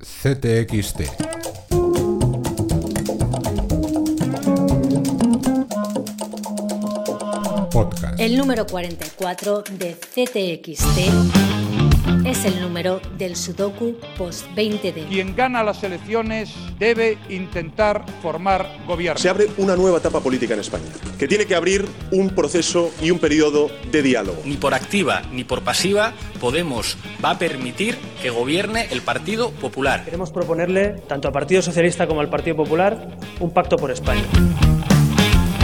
CTXT. Podcast. El número 44 de CTXT es el número del Sudoku post 20D. Quien gana las elecciones debe intentar formar gobierno. Se abre una nueva etapa política en España, que tiene que abrir un proceso y un periodo de diálogo. Ni por activa ni por pasiva Podemos va a permitir que gobierne el Partido Popular. Queremos proponerle, tanto al Partido Socialista como al Partido Popular, un pacto por España.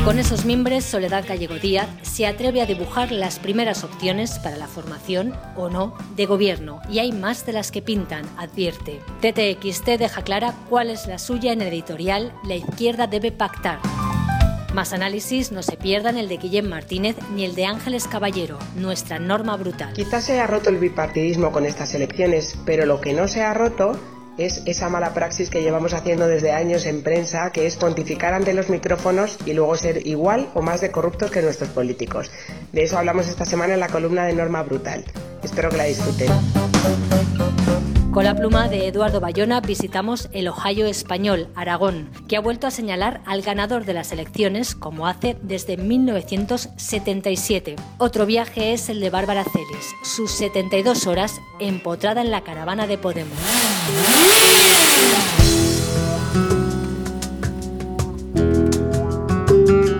Con esos miembros, Soledad Gallego Díaz se atreve a dibujar las primeras opciones para la formación o no de gobierno, y hay más de las que pintan, advierte. TTXT deja clara cuál es la suya en el editorial La izquierda debe pactar. Más análisis no se pierdan el de Guillem Martínez ni el de Ángeles Caballero, nuestra norma brutal. Quizás se ha roto el bipartidismo con estas elecciones, pero lo que no se ha roto es esa mala praxis que llevamos haciendo desde años en prensa, que es pontificar ante los micrófonos y luego ser igual o más de corruptos que nuestros políticos. De eso hablamos esta semana en la columna de Norma Brutal. Espero que la disfruten. Con la pluma de Eduardo Bayona visitamos el Ohio español, Aragón, que ha vuelto a señalar al ganador de las elecciones como hace desde 1977. Otro viaje es el de Bárbara Celis, sus 72 horas empotrada en la caravana de Podemos.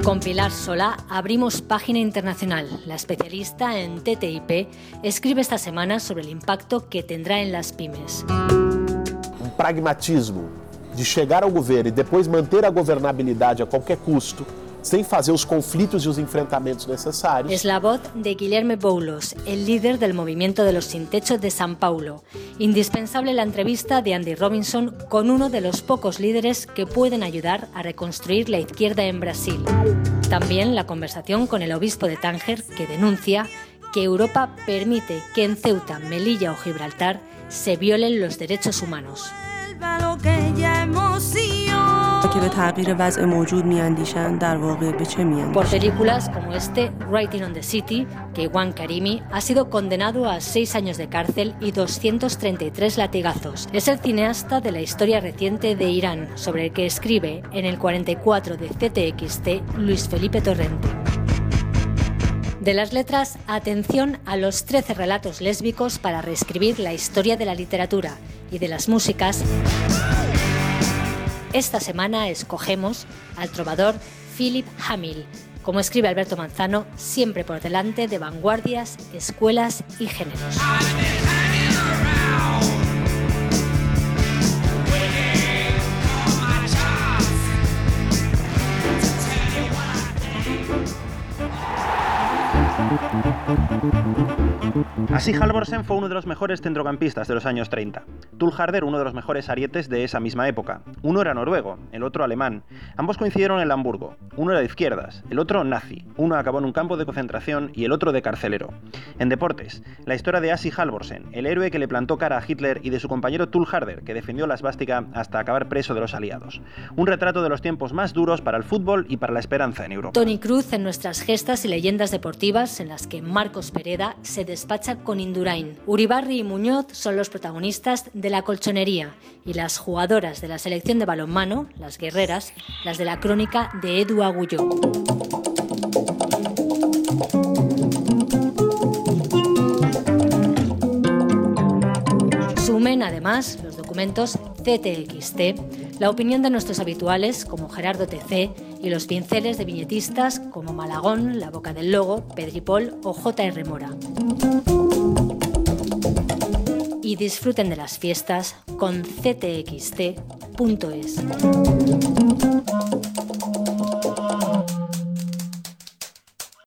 Con Pilar Solá abrimos página internacional. La especialista en TTIP escribe esta semana sobre el impacto que tendrá en las pymes. Um pragmatismo de chegar ao governo e depois manter a governabilidade a qualquer custo sem fazer os conflitos e os enfrentamentos necessários. Es la voz de Guilherme Boulos, el líder del movimiento de los sin techo de San Paulo. Indispensable la entrevista de Andy Robinson con uno de los pocos líderes que pueden ayudar a reconstruir la izquierda en Brasil. También la conversación con el obispo de Tánger que denuncia que Europa permite que en Ceuta, Melilla o Gibraltar se violen los derechos humanos. Por películas como este, Writing on the City, que Iwan Karimi ha sido condenado a seis años de cárcel y 233 latigazos. Es el cineasta de la historia reciente de Irán, sobre el que escribe en el 44 de CTXT Luis Felipe Torrente. De las letras, atención a los 13 relatos lésbicos para reescribir la historia de la literatura y de las músicas. Esta semana escogemos al trovador Philip Hamill. Como escribe Alberto Manzano, siempre por delante de vanguardias, escuelas y géneros. Así Halvorsen fue uno de los mejores centrocampistas de los años 30. Tull Harder uno de los mejores arietes de esa misma época. Uno era noruego, el otro alemán. Ambos coincidieron en Hamburgo. Uno era de izquierdas, el otro nazi. Uno acabó en un campo de concentración y el otro de carcelero. En deportes, la historia de Asi Halvorsen, el héroe que le plantó cara a Hitler y de su compañero Tull Harder, que defendió la svástica hasta acabar preso de los aliados. Un retrato de los tiempos más duros para el fútbol y para la esperanza en Europa. Tony Cruz en nuestras gestas y leyendas deportivas en las que Marcos Pereda se despacha con Indurain. Uribarri y Muñoz son los protagonistas de la colchonería y las jugadoras de la selección de balonmano, las guerreras, las de la crónica de Edu Agulló. Sumen además los documentos CTXT, la opinión de nuestros habituales como Gerardo TC y los pinceles de viñetistas como Malagón, La Boca del Logo, Pedripol o J.R. Mora. Y disfruten de las fiestas con ctxt.es.